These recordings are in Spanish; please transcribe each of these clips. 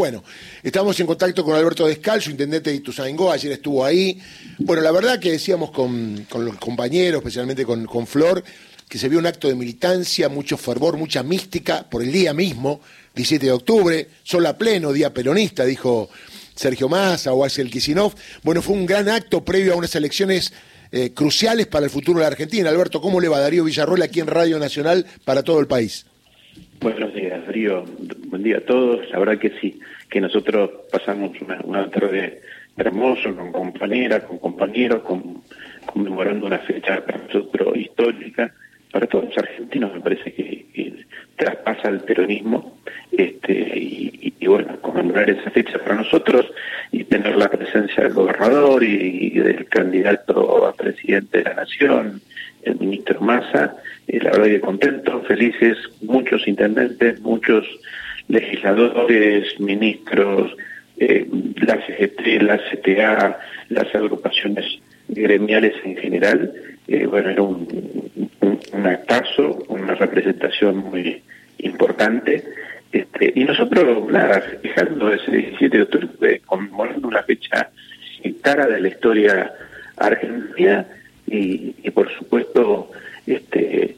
Bueno, estamos en contacto con Alberto Descalzo, intendente de Ituzaingó, ayer estuvo ahí. Bueno, la verdad que decíamos con, los compañeros, especialmente con, con, Flor, que se vio un acto de militancia, mucho fervor, mucha mística por el día mismo, 17 de octubre, sol a pleno, día peronista, dijo Sergio Massa o Axel Kisinov. Bueno, fue un gran acto previo a unas elecciones eh, cruciales para el futuro de la Argentina. Alberto, ¿cómo le va Darío Villarroel aquí en Radio Nacional para todo el país? Buenos días, Darío. Buen día a todos. La verdad que sí, que nosotros pasamos una, tarde hermosa con compañeras, con compañeros, con, conmemorando una fecha para nosotros histórica, para todos los argentinos, me parece que, traspasa el peronismo. Este, y, bueno, conmemorar esa fecha para nosotros y tener la presencia del gobernador y del candidato a presidente de la nación, el ministro Massa, eh, la verdad que contentos, felices, muchos intendentes, muchos legisladores, ministros, eh, la CGT, la CTA, las agrupaciones gremiales en general. Eh, bueno, era un, un, actazo, una representación muy importante. Este, y nosotros, nada, festejando ese 17 de octubre, conmemorando una fecha cara de la historia argentina, y, por supuesto este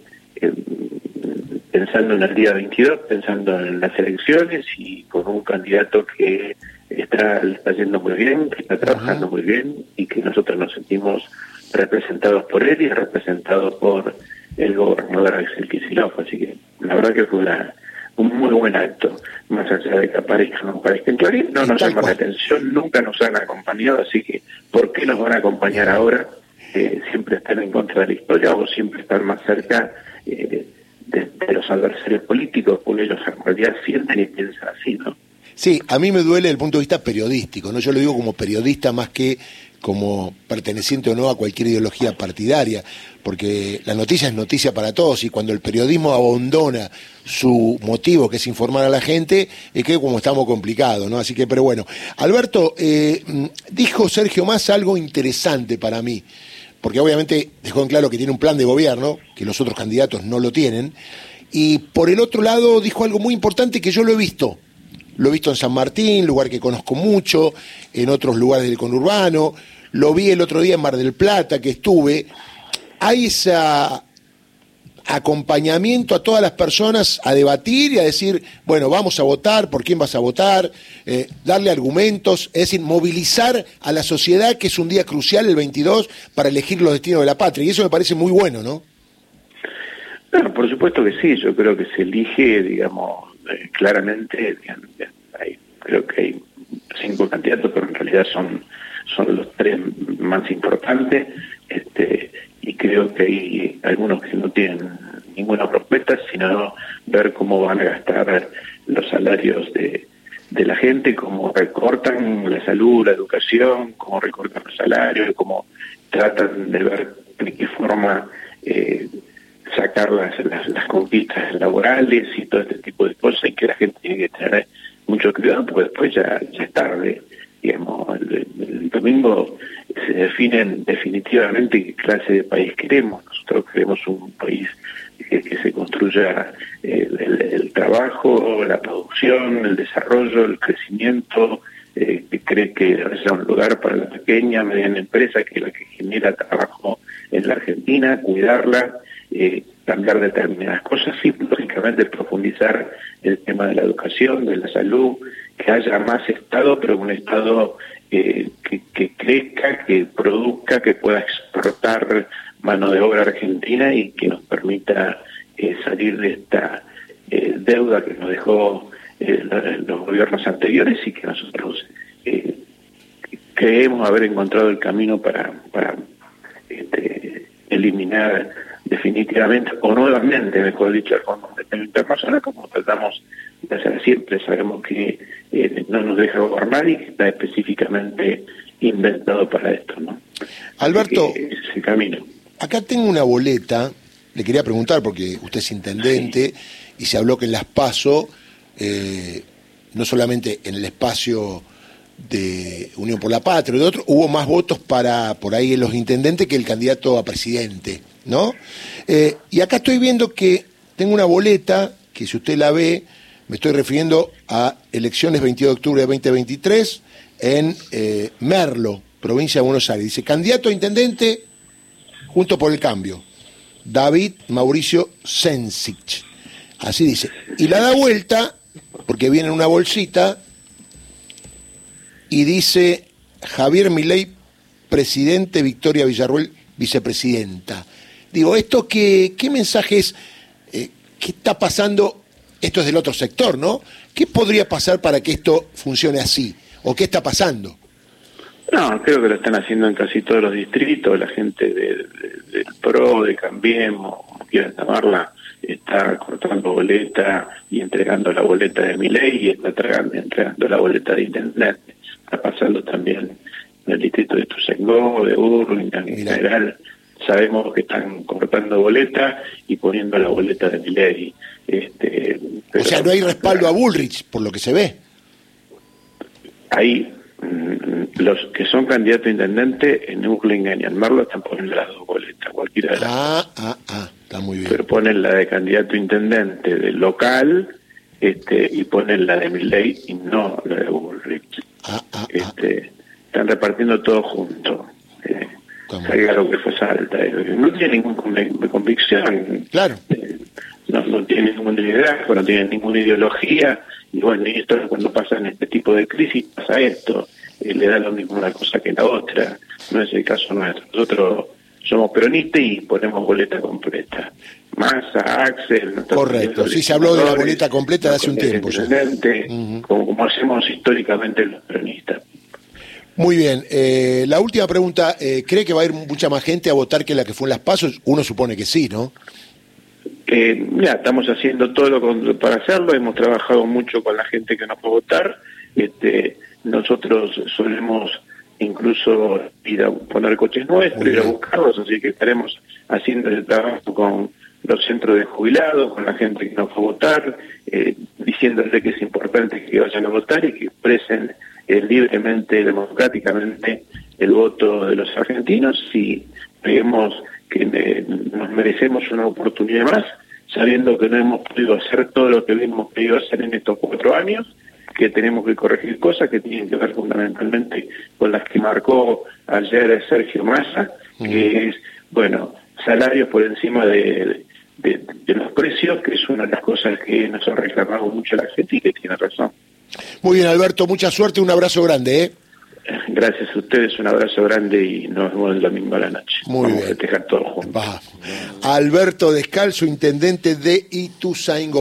pensando en el día 22, pensando en las elecciones y con un candidato que está, está yendo muy bien, que está trabajando muy bien y que nosotros nos sentimos representados por él y representados por el gobernador Axel Kicillof. Así que la verdad que fue un muy buen acto, más allá de que aparezcan o no aparezcan Clarín, no nos llama la atención, nunca nos han acompañado, así que ¿por qué nos van a acompañar ahora? Eh, siempre están en contra de la historia o siempre están más cerca eh, de, los adversarios políticos, porque ellos en realidad sienten y piensan así, ¿no? Sí, a mí me duele el punto de vista periodístico, ¿no? Yo lo digo como periodista más que como perteneciente o no a cualquier ideología partidaria, porque la noticia es noticia para todos y cuando el periodismo abandona su motivo, que es informar a la gente, es que como estamos complicados, ¿no? Así que, pero bueno. Alberto, eh, dijo Sergio Más algo interesante para mí porque obviamente dejó en claro que tiene un plan de gobierno, que los otros candidatos no lo tienen, y por el otro lado dijo algo muy importante que yo lo he visto. Lo he visto en San Martín, lugar que conozco mucho, en otros lugares del conurbano, lo vi el otro día en Mar del Plata, que estuve. Hay esa acompañamiento a todas las personas a debatir y a decir, bueno, vamos a votar, por quién vas a votar, eh, darle argumentos, es decir, movilizar a la sociedad, que es un día crucial el 22, para elegir los destinos de la patria. Y eso me parece muy bueno, ¿no? Bueno, por supuesto que sí, yo creo que se elige, digamos, eh, claramente, creo que hay cinco candidatos, pero en realidad son, son los tres más importantes. Este, y creo que hay algunos que no tienen ninguna propuesta, sino ver cómo van a gastar los salarios de, de la gente, cómo recortan la salud, la educación, cómo recortan los salarios, cómo tratan de ver de qué forma eh, sacar las, las, conquistas laborales y todo este tipo de cosas y que la gente tiene que tener mucho cuidado porque después ya, ya es tarde. Digamos, el domingo se definen definitivamente qué clase de país queremos. Nosotros queremos un país que, se construya el, trabajo, la producción, el desarrollo, el crecimiento, eh, que cree que sea un lugar para la pequeña, mediana empresa, que es la que genera trabajo en la Argentina, cuidarla, eh, cambiar determinadas cosas y, lógicamente, profundizar el tema de la educación, de la salud, que haya más Estado, pero un Estado que, crezca, que produzca, que pueda exportar mano de obra argentina y que nos permita eh, salir de esta eh, deuda que nos dejó eh, los gobiernos anteriores y que nosotros creemos haber encontrado el camino para, para este, eliminar definitivamente o nuevamente, mejor dicho, el Fondo Monetario Internacional, como tratamos de hacer siempre. Sabemos que eh, no nos deja gobernar y que está específicamente inventado para esto, ¿no? Alberto, ese camino. Acá tengo una boleta, le quería preguntar, porque usted es intendente y se habló que en Las Paso, eh, no solamente en el espacio de Unión por la Patria, de otro, hubo más votos para por ahí en los intendentes que el candidato a presidente, ¿no? Eh, y acá estoy viendo que tengo una boleta que si usted la ve Me estoy refiriendo a elecciones 22 de octubre de 2023 en eh, Merlo, provincia de Buenos Aires. Dice, candidato a intendente junto por el cambio, David Mauricio Sensic. Así dice. Y la da vuelta, porque viene en una bolsita, y dice Javier Milei, presidente, Victoria Villarruel, vicepresidenta. Digo, ¿esto qué, qué mensaje es? Eh, ¿Qué está pasando? Esto es del otro sector, ¿no? ¿Qué podría pasar para que esto funcione así? ¿O qué está pasando? No, creo que lo están haciendo en casi todos los distritos. La gente del PRO, de Cambiemos, como quieran llamarla, está cortando boleta y entregando la boleta de mi ley y está entregando, la boleta de intendente. Está pasando también en el distrito de Tuzengó, de Urlingan, en general. Sabemos que están cortando boleta y poniendo la boleta de mi ley. Este, o sea, no hay respaldo a Bullrich, por lo que se ve. Hay mm, los que son candidatos a intendente en Urlingan y en Marlo están poniendo las dos boletas, cualquiera de las Ah, ah, ah, está muy bien. Pero ponen la de candidato a intendente del local este, y ponen la de Milley y no la de Bullrich. Ah, ah, ah. este, Están repartiendo todo junto. Que fue salta. No tiene ninguna convicción. Claro. Eh, no, no tiene ningún liderazgo, no tiene ninguna ideología y bueno, y esto cuando pasa en este tipo de crisis pasa esto, eh, le da lo mismo una cosa que la otra, no es el caso nuestro. Nosotros somos peronistas y ponemos boleta completa. Massa, Axel... Correcto, sí se habló de la boleta completa de hace un tiempo. como, hacemos históricamente los peronistas. Muy bien. Eh, la última pregunta, eh, ¿cree que va a ir mucha más gente a votar que la que fue en las pasos? Uno supone que sí, ¿no? Eh, ya, estamos haciendo todo lo para hacerlo, hemos trabajado mucho con la gente que nos va a votar, este, nosotros solemos incluso ir a poner coches nuestros, ir a buscarlos, así que estaremos haciendo el trabajo con los centros de jubilados, con la gente que nos va a votar, eh, diciéndole que es importante que vayan a votar y que expresen eh, libremente, democráticamente el voto de los argentinos y creemos que nos merecemos una oportunidad más, sabiendo que no hemos podido hacer todo lo que hemos podido hacer en estos cuatro años, que tenemos que corregir cosas que tienen que ver fundamentalmente con las que marcó ayer Sergio Massa, que es, bueno, salarios por encima de, de, los precios, que es una de las cosas que nos ha reclamado mucho la gente y que tiene razón. Muy bien, Alberto, mucha suerte, un abrazo grande. ¿eh? Gracias a ustedes, un abrazo grande y nos vemos el domingo a la noche. Muy Vamos bien. a festejar todos juntos. Alberto Descalzo, intendente de Ituzaingó.